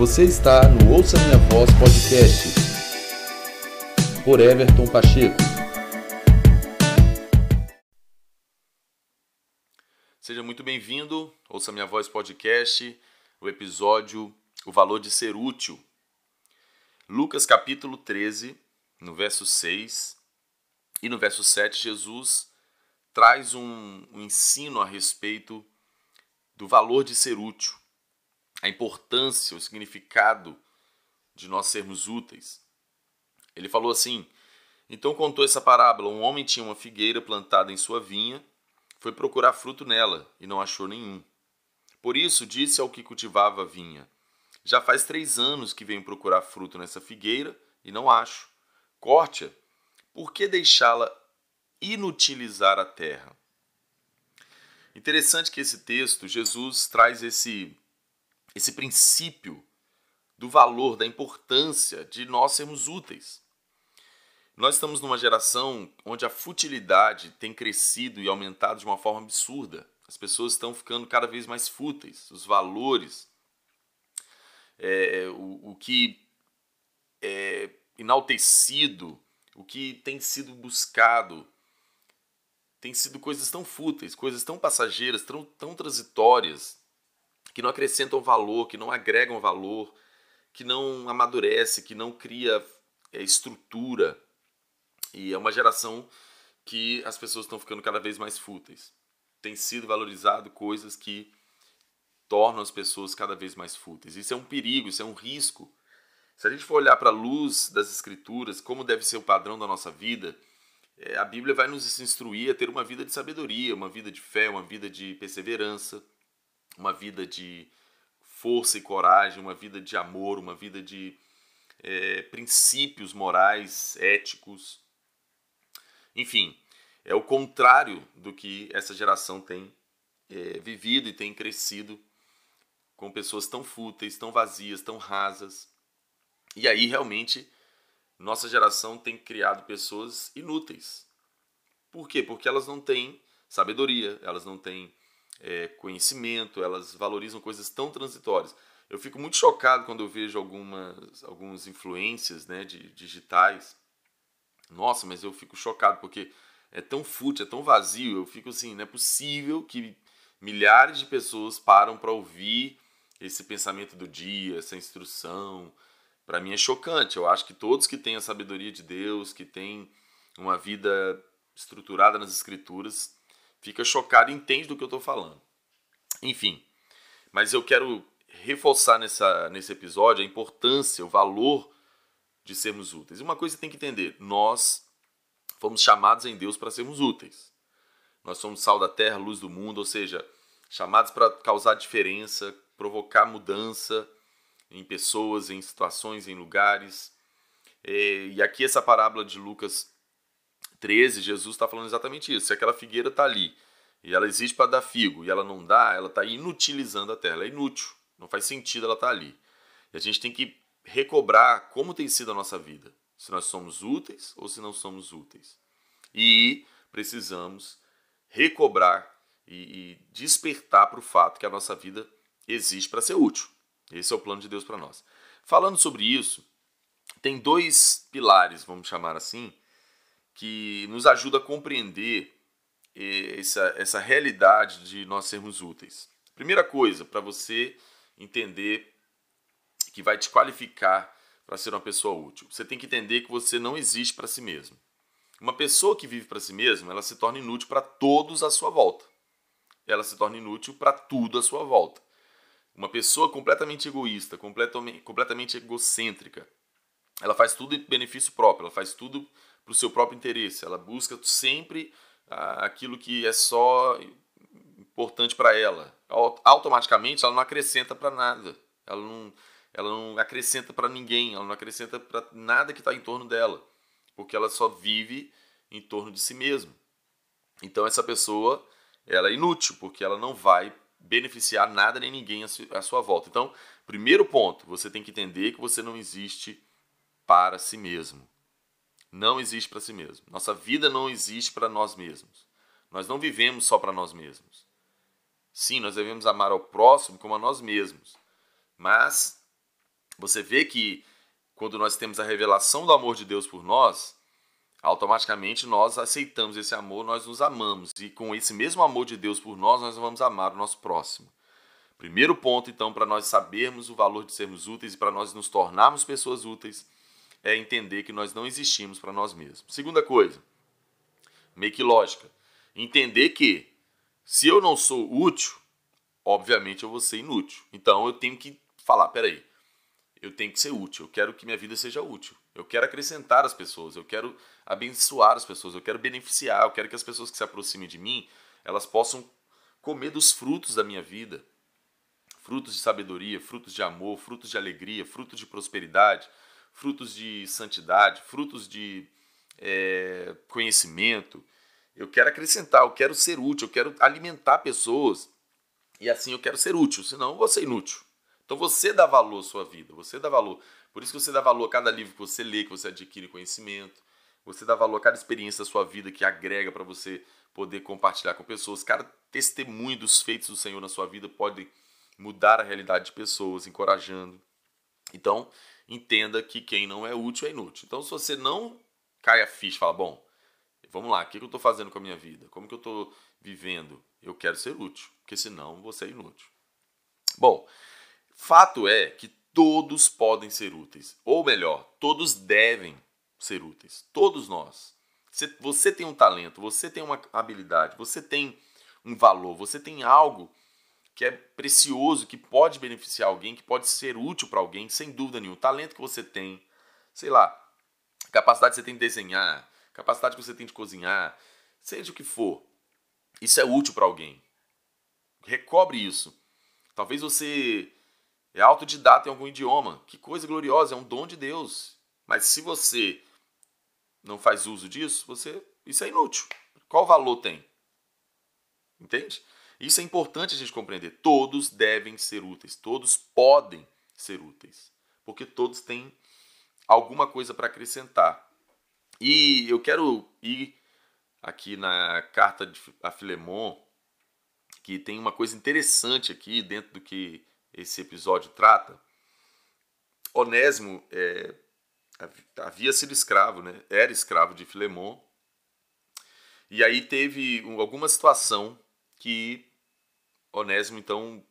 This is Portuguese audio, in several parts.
Você está no Ouça Minha Voz Podcast por Everton Pacheco. Seja muito bem-vindo, Ouça Minha Voz Podcast, o episódio O Valor de Ser Útil. Lucas capítulo 13, no verso 6 e no verso 7, Jesus traz um, um ensino a respeito do valor de ser útil a importância, o significado de nós sermos úteis. Ele falou assim: Então contou essa parábola: um homem tinha uma figueira plantada em sua vinha, foi procurar fruto nela e não achou nenhum. Por isso disse ao que cultivava a vinha: Já faz três anos que venho procurar fruto nessa figueira e não acho. Corte-a, por que deixá-la inutilizar a terra? Interessante que esse texto, Jesus traz esse esse princípio do valor, da importância de nós sermos úteis. Nós estamos numa geração onde a futilidade tem crescido e aumentado de uma forma absurda. As pessoas estão ficando cada vez mais fúteis, os valores, é, o, o que é enaltecido, o que tem sido buscado, tem sido coisas tão fúteis, coisas tão passageiras, tão, tão transitórias, que não acrescentam valor, que não agregam valor, que não amadurece, que não cria é, estrutura. E é uma geração que as pessoas estão ficando cada vez mais fúteis. Tem sido valorizado coisas que tornam as pessoas cada vez mais fúteis. Isso é um perigo, isso é um risco. Se a gente for olhar para a luz das Escrituras, como deve ser o padrão da nossa vida, é, a Bíblia vai nos instruir a ter uma vida de sabedoria, uma vida de fé, uma vida de perseverança, uma vida de força e coragem, uma vida de amor, uma vida de é, princípios morais, éticos. Enfim, é o contrário do que essa geração tem é, vivido e tem crescido com pessoas tão fúteis, tão vazias, tão rasas. E aí realmente nossa geração tem criado pessoas inúteis. Por quê? Porque elas não têm sabedoria, elas não têm é, conhecimento, elas valorizam coisas tão transitórias. Eu fico muito chocado quando eu vejo algumas, algumas influências né, de, digitais. Nossa, mas eu fico chocado porque é tão fútil, é tão vazio. Eu fico assim, não é possível que milhares de pessoas param para ouvir esse pensamento do dia, essa instrução. Para mim é chocante. Eu acho que todos que têm a sabedoria de Deus, que têm uma vida estruturada nas escrituras, fica chocado e entende do que eu estou falando. Enfim, mas eu quero reforçar nessa, nesse episódio a importância, o valor de sermos úteis. Uma coisa você tem que entender: nós fomos chamados em Deus para sermos úteis. Nós somos sal da terra, luz do mundo, ou seja, chamados para causar diferença, provocar mudança em pessoas, em situações, em lugares. E aqui essa parábola de Lucas 13, Jesus está falando exatamente isso. Se aquela figueira está ali e ela existe para dar figo e ela não dá, ela está inutilizando a terra, ela é inútil, não faz sentido ela estar tá ali. E a gente tem que recobrar como tem sido a nossa vida, se nós somos úteis ou se não somos úteis. E precisamos recobrar e, e despertar para o fato que a nossa vida existe para ser útil. Esse é o plano de Deus para nós. Falando sobre isso, tem dois pilares, vamos chamar assim, que nos ajuda a compreender eh, essa, essa realidade de nós sermos úteis. Primeira coisa, para você entender que vai te qualificar para ser uma pessoa útil, você tem que entender que você não existe para si mesmo. Uma pessoa que vive para si mesma, ela se torna inútil para todos à sua volta. Ela se torna inútil para tudo à sua volta. Uma pessoa completamente egoísta, completamente, completamente egocêntrica, ela faz tudo em benefício próprio, ela faz tudo para o seu próprio interesse. Ela busca sempre ah, aquilo que é só importante para ela. Automaticamente ela não acrescenta para nada. Ela não, ela não acrescenta para ninguém. Ela não acrescenta para nada que está em torno dela, porque ela só vive em torno de si mesma. Então essa pessoa ela é inútil porque ela não vai beneficiar nada nem ninguém à sua volta. Então, primeiro ponto, você tem que entender que você não existe para si mesmo não existe para si mesmo. Nossa vida não existe para nós mesmos. Nós não vivemos só para nós mesmos. Sim, nós devemos amar ao próximo como a nós mesmos. Mas Você vê que quando nós temos a revelação do amor de Deus por nós, automaticamente nós aceitamos esse amor, nós nos amamos. E com esse mesmo amor de Deus por nós, nós vamos amar o nosso próximo. Primeiro ponto, então, para nós sabermos o valor de sermos úteis e para nós nos tornarmos pessoas úteis, é entender que nós não existimos para nós mesmos. Segunda coisa, meio que lógica, entender que se eu não sou útil, obviamente eu vou ser inútil. Então eu tenho que falar, peraí, eu tenho que ser útil, eu quero que minha vida seja útil. Eu quero acrescentar as pessoas, eu quero abençoar as pessoas, eu quero beneficiar, eu quero que as pessoas que se aproximem de mim, elas possam comer dos frutos da minha vida. Frutos de sabedoria, frutos de amor, frutos de alegria, frutos de prosperidade, frutos de santidade, frutos de é, conhecimento. Eu quero acrescentar, eu quero ser útil, eu quero alimentar pessoas. E assim eu quero ser útil, senão eu vou ser inútil. Então você dá valor à sua vida, você dá valor. Por isso que você dá valor a cada livro que você lê, que você adquire conhecimento. Você dá valor a cada experiência da sua vida que agrega para você poder compartilhar com pessoas. Cada testemunho dos feitos do Senhor na sua vida pode mudar a realidade de pessoas, encorajando. Então, entenda que quem não é útil é inútil. Então, se você não cai a ficha, fala, bom, vamos lá, o que eu estou fazendo com a minha vida? Como que eu estou vivendo? Eu quero ser útil, porque senão você é inútil. Bom, Fato é que todos podem ser úteis, ou melhor, todos devem ser úteis, todos nós. Você tem um talento, você tem uma habilidade, você tem um valor, você tem algo que é precioso, que pode beneficiar alguém, que pode ser útil para alguém, sem dúvida nenhuma. O talento que você tem, sei lá, capacidade que você tem de desenhar, capacidade que você tem de cozinhar, seja o que for, isso é útil para alguém. Recobre isso. Talvez você é autodidata em algum idioma. Que coisa gloriosa, é um dom de Deus. Mas se você não faz uso disso, você isso é inútil. Qual valor tem? Entende? Isso é importante a gente compreender. Todos devem ser úteis, todos podem ser úteis, porque todos têm alguma coisa para acrescentar. E eu quero ir aqui na carta a Filemon, que tem uma coisa interessante aqui dentro do que esse episódio trata, Onésimo é, havia sido escravo, né? era escravo de Filemon, e aí teve alguma situação que Onésimo então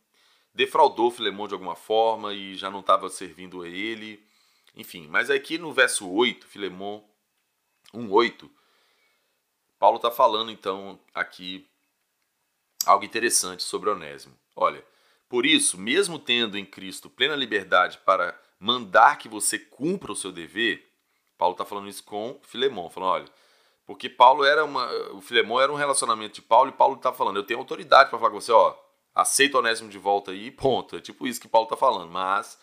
defraudou Filemon de alguma forma e já não estava servindo a ele. Enfim, mas aqui no verso 8, Filemon 1:8, Paulo está falando então aqui algo interessante sobre Onésimo. Olha, por isso, mesmo tendo em Cristo plena liberdade para mandar que você cumpra o seu dever, Paulo está falando isso com Filemão, falando, olha, porque Paulo era uma, o Filemão era um relacionamento de Paulo e Paulo está falando, eu tenho autoridade para falar com você, ó, aceita o Onésimo de volta aí, ponto. É tipo isso que Paulo está falando, mas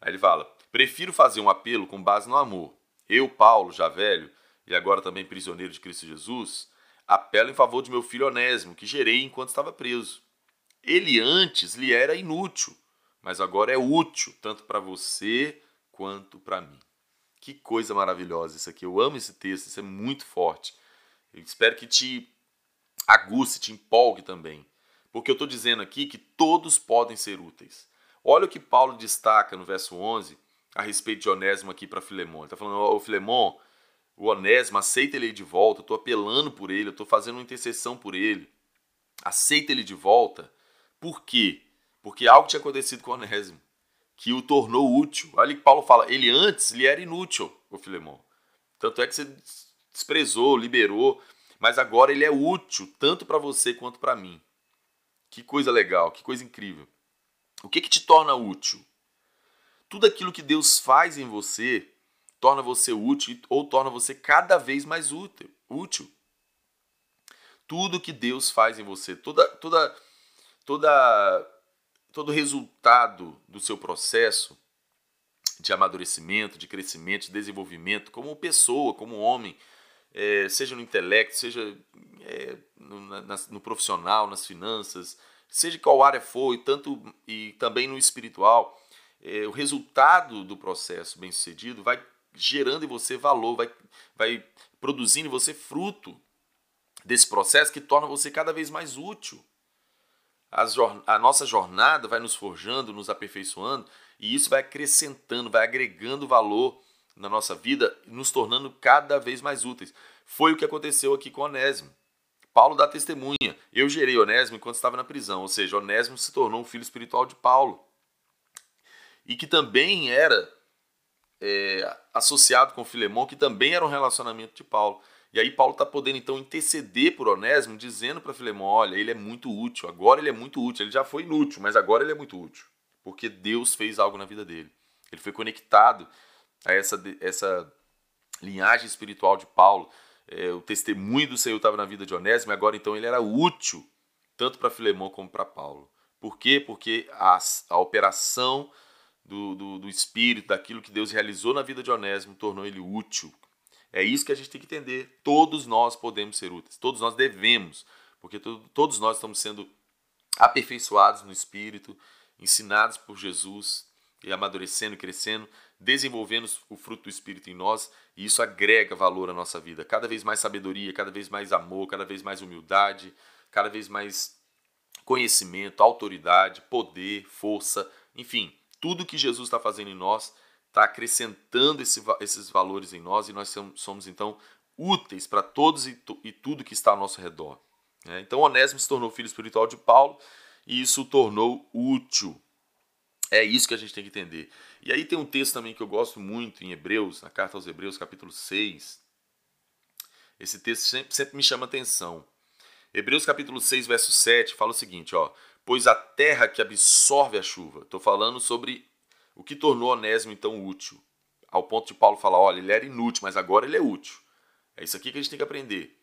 aí ele fala, prefiro fazer um apelo com base no amor. Eu, Paulo, já velho e agora também prisioneiro de Cristo Jesus, apelo em favor de meu filho Onésimo, que gerei enquanto estava preso. Ele antes lhe era inútil, mas agora é útil, tanto para você quanto para mim. Que coisa maravilhosa isso aqui. Eu amo esse texto, isso é muito forte. Eu espero que te aguce, te empolgue também. Porque eu estou dizendo aqui que todos podem ser úteis. Olha o que Paulo destaca no verso 11 a respeito de Onésimo aqui para Filemão. Ele está falando, ô Filemão, o Onésimo, aceita ele de volta, eu estou apelando por ele, eu estou fazendo uma intercessão por ele. Aceita ele de volta por quê? Porque algo tinha acontecido com Onésimo que o tornou útil. Olha que Paulo fala, ele antes lhe era inútil, o Filemão. Tanto é que você desprezou, liberou, mas agora ele é útil tanto para você quanto para mim. Que coisa legal, que coisa incrível. O que, que te torna útil? Tudo aquilo que Deus faz em você torna você útil ou torna você cada vez mais útil. útil. Tudo que Deus faz em você, toda, toda toda, todo resultado do seu processo de amadurecimento, de crescimento, de desenvolvimento, como pessoa, como homem, é, seja no intelecto, seja é, no, na, no, profissional, nas finanças, seja qual área for, e, tanto, e também no espiritual, é, o resultado do processo bem sucedido vai gerando em você valor, vai, vai produzindo em você fruto desse processo que torna você cada vez mais útil. a nossa jornada vai nos forjando, nos aperfeiçoando, e isso vai acrescentando, vai agregando valor na nossa vida, nos tornando cada vez mais úteis. Foi o que aconteceu aqui com Onésimo. Paulo dá testemunha. Eu gerei Onésimo enquanto estava na prisão, ou seja, Onésimo se tornou um filho espiritual de Paulo. E que também era é, associado com Filemão, que também era um relacionamento de Paulo. E aí Paulo está podendo então interceder por Onésimo, dizendo para Filemão, olha, ele é muito útil, agora ele é muito útil, ele já foi inútil, mas agora ele é muito útil, porque Deus fez algo na vida dele. Ele foi conectado a essa, essa linhagem espiritual de Paulo, é, o testemunho do Senhor estava na vida de Onésimo, agora então ele era útil, tanto para Filemão como para Paulo. Por quê? Porque a, a operação do, do, do Espírito, daquilo que Deus realizou na vida de Onésimo, tornou ele útil é isso que a gente tem que entender. Todos nós podemos ser úteis, todos nós devemos, porque todos nós estamos sendo aperfeiçoados no Espírito, ensinados por Jesus e amadurecendo, crescendo, desenvolvendo o fruto do Espírito em nós, e isso agrega valor à nossa vida. Cada vez mais sabedoria, cada vez mais amor, cada vez mais humildade, cada vez mais conhecimento, autoridade, poder, força, enfim, tudo que Jesus está fazendo em nós está acrescentando esse, esses valores em nós e nós somos, somos então úteis para todos e, e, tudo que está ao nosso redor. Né? Então Onésimo se tornou filho espiritual de Paulo e isso o tornou útil. É isso que a gente tem que entender. E aí tem um texto também que eu gosto muito em Hebreus, na carta aos Hebreus, capítulo 6. Esse texto sempre, sempre me chama atenção. Hebreus capítulo 6, verso 7, fala o seguinte, ó: "Pois a terra que absorve a chuva". Estou falando sobre o que tornou Onésimo então útil? Ao ponto de Paulo falar: olha, ele era inútil, mas agora ele é útil. É isso aqui que a gente tem que aprender.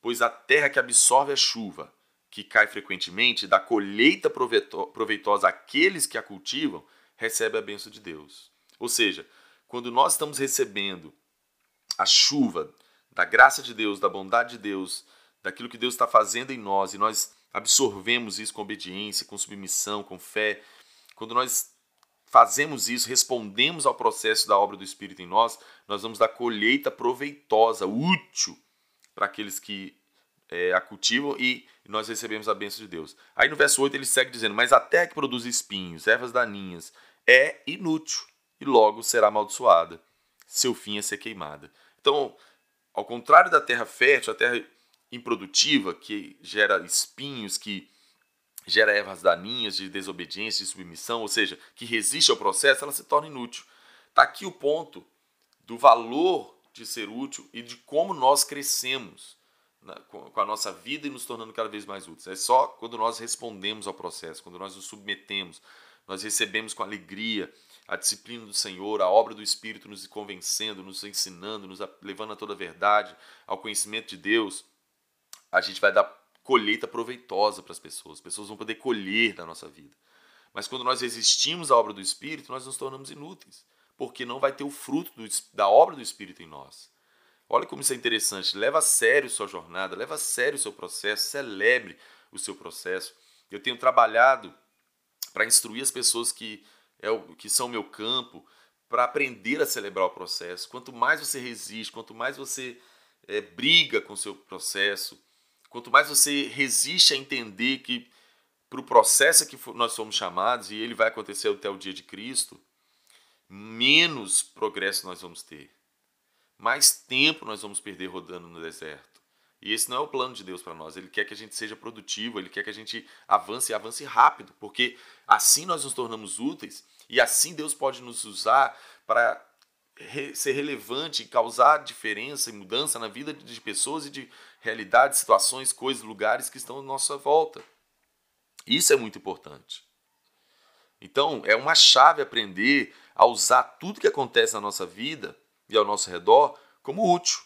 Pois a terra que absorve a chuva, que cai frequentemente, dá colheita proveitosa àqueles que a cultivam, recebe a bênção de Deus. Ou seja, quando nós estamos recebendo a chuva da graça de Deus, da bondade de Deus, daquilo que Deus está fazendo em nós, e nós absorvemos isso com obediência, com submissão, com fé, quando nós fazemos isso, respondemos ao processo da obra do Espírito em nós, nós vamos dar colheita proveitosa, útil para aqueles que é, a cultivam e nós recebemos a bênção de Deus. Aí no verso 8 ele segue dizendo: Mas a terra que produz espinhos, ervas daninhas, é inútil e logo será amaldiçoada. Seu fim é ser queimada. Então, ao contrário da terra fértil, a terra improdutiva, que gera espinhos, que gera ervas daninhas de desobediência e submissão, ou seja, que resiste ao processo, ela se torna inútil. Está aqui o ponto do valor de ser útil e de como nós crescemos na, com a nossa vida e nos tornando cada vez mais úteis. É só quando nós respondemos ao processo, quando nós nos submetemos, nós recebemos com alegria a disciplina do Senhor, a obra do Espírito nos convencendo, nos ensinando, nos levando a toda a verdade, ao conhecimento de Deus, a gente vai dar colheita proveitosa para as pessoas. As pessoas vão poder colher da nossa vida. Mas quando nós resistimos à obra do Espírito, nós nos tornamos inúteis, porque não vai ter o fruto do, da obra do Espírito em nós. Olha como isso é interessante. Leva a sério sua jornada, leva a sério o seu processo, celebre o seu processo. Eu tenho trabalhado para instruir as pessoas que, é o, que são meu campo, para aprender a celebrar o processo. Quanto mais você resiste, quanto mais você é, briga com o seu processo, Quanto mais você resiste a entender que para o processo que nós somos chamados, e ele vai acontecer até o dia de Cristo, menos progresso nós vamos ter. Mais tempo nós vamos perder rodando no deserto. E esse não é o plano de Deus para nós. Ele quer que a gente seja produtivo, ele quer que a gente avance e avance rápido, porque assim nós nos tornamos úteis e assim Deus pode nos usar para ser relevante e causar diferença e mudança na vida de pessoas e de realidades, situações, coisas, lugares que estão à nossa volta. Isso é muito importante. Então, é uma chave aprender a usar tudo que acontece na nossa vida e ao nosso redor como útil.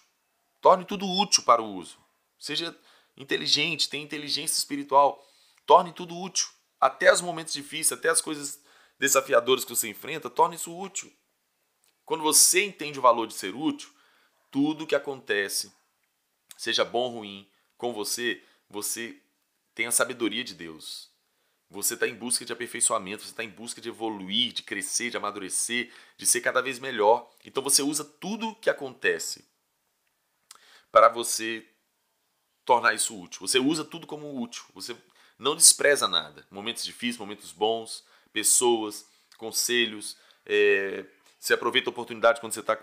Torne tudo útil para o uso. Seja inteligente, tenha inteligência espiritual. Torne tudo útil. Até os momentos difíceis, até as coisas desafiadoras que você enfrenta, torne isso útil. Quando você entende o valor de ser útil, tudo que acontece, seja bom ou ruim, com você, você tem a sabedoria de Deus. Você está em busca de aperfeiçoamento, você está em busca de evoluir, de crescer, de amadurecer, de ser cada vez melhor. Então você usa tudo que acontece para você tornar isso útil. Você usa tudo como útil. Você não despreza nada. Momentos difíceis, momentos bons, pessoas, conselhos. É, você aproveita a oportunidade quando você está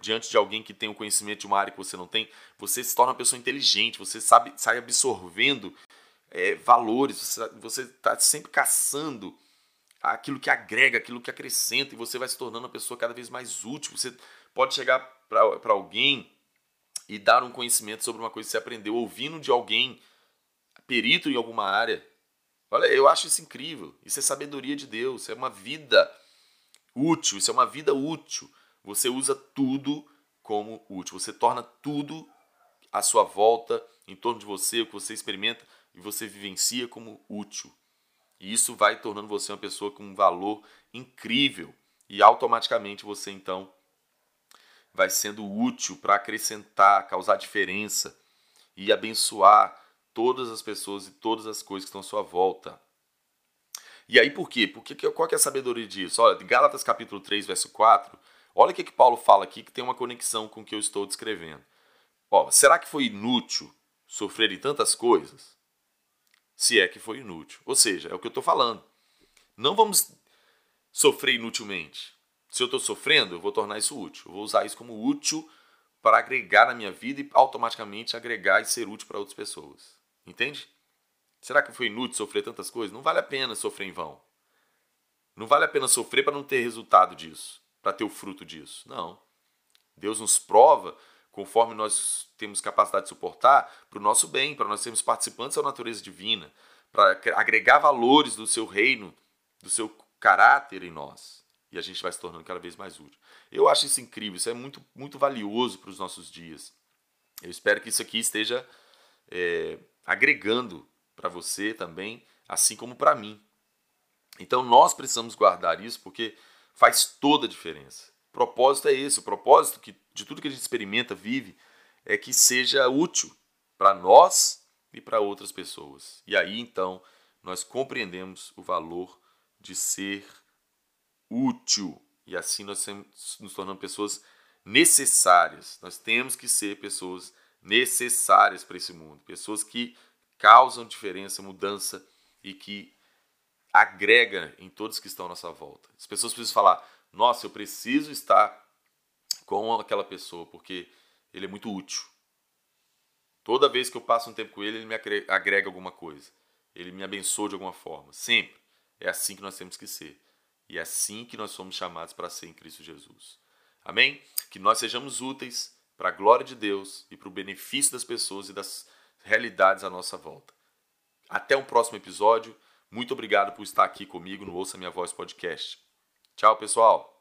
diante de alguém que tem o conhecimento de uma área que você não tem. Você se torna uma pessoa inteligente, você sabe, sai absorvendo é, valores, você está sempre caçando aquilo que agrega, aquilo que acrescenta, e você vai se tornando uma pessoa cada vez mais útil. Você pode chegar para alguém e dar um conhecimento sobre uma coisa que você aprendeu ouvindo de alguém perito em alguma área. Olha, eu acho isso incrível. Isso é sabedoria de Deus, isso é uma vida útil, isso é uma vida útil. Você usa tudo como útil, você torna tudo à sua volta, em torno de você, o que você experimenta e você vivencia como útil. E isso vai tornando você uma pessoa com um valor incrível. E automaticamente você então vai sendo útil para acrescentar, causar diferença e abençoar todas as pessoas e todas as coisas que estão à sua volta. E aí por quê? Porque, qual que é a sabedoria disso? Olha, Gálatas capítulo 3, verso 4, olha o que, que Paulo fala aqui que tem uma conexão com o que eu estou descrevendo. Ó, será que foi inútil sofrer tantas coisas? Se é que foi inútil. Ou seja, é o que eu estou falando. Não vamos sofrer inutilmente. Se eu estou sofrendo, eu vou tornar isso útil. Eu vou usar isso como útil para agregar na minha vida e automaticamente agregar e ser útil para outras pessoas. Entende? Será que foi inútil sofrer tantas coisas? Não vale a pena sofrer em vão. Não vale a pena sofrer para não ter resultado disso, para ter o fruto disso. Não. Deus nos prova conforme nós temos capacidade de suportar para o nosso bem, para nós sermos participantes da natureza divina, para agregar valores do seu reino, do seu caráter em nós. E a gente vai se tornando cada vez mais útil. Eu acho isso incrível, isso é muito, muito valioso para os nossos dias. Eu espero que isso aqui esteja é, agregando para você também, assim como para mim. Então nós precisamos guardar isso porque faz toda a diferença. O propósito é esse, o propósito que, de tudo que a gente experimenta, vive, é que seja útil para nós e para outras pessoas. E aí então nós compreendemos o valor de ser útil e assim nós nos tornamos pessoas necessárias. Nós temos que ser pessoas necessárias para esse mundo, pessoas que causam diferença, mudança e que agrega em todos que estão à nossa volta. As pessoas precisam falar: nossa, eu preciso estar com aquela pessoa porque ele é muito útil. Toda vez que eu passo um tempo com ele, ele me agrega alguma coisa. Ele me abençoa de alguma forma. Sempre. É assim que nós temos que ser. E é assim que nós somos chamados para ser em Cristo Jesus. Amém? Que nós sejamos úteis para a glória de Deus e para o benefício das pessoas e das realidades à nossa volta. Até um próximo episódio. Muito obrigado por estar aqui comigo no Ouça Minha Voz podcast. Tchau, pessoal!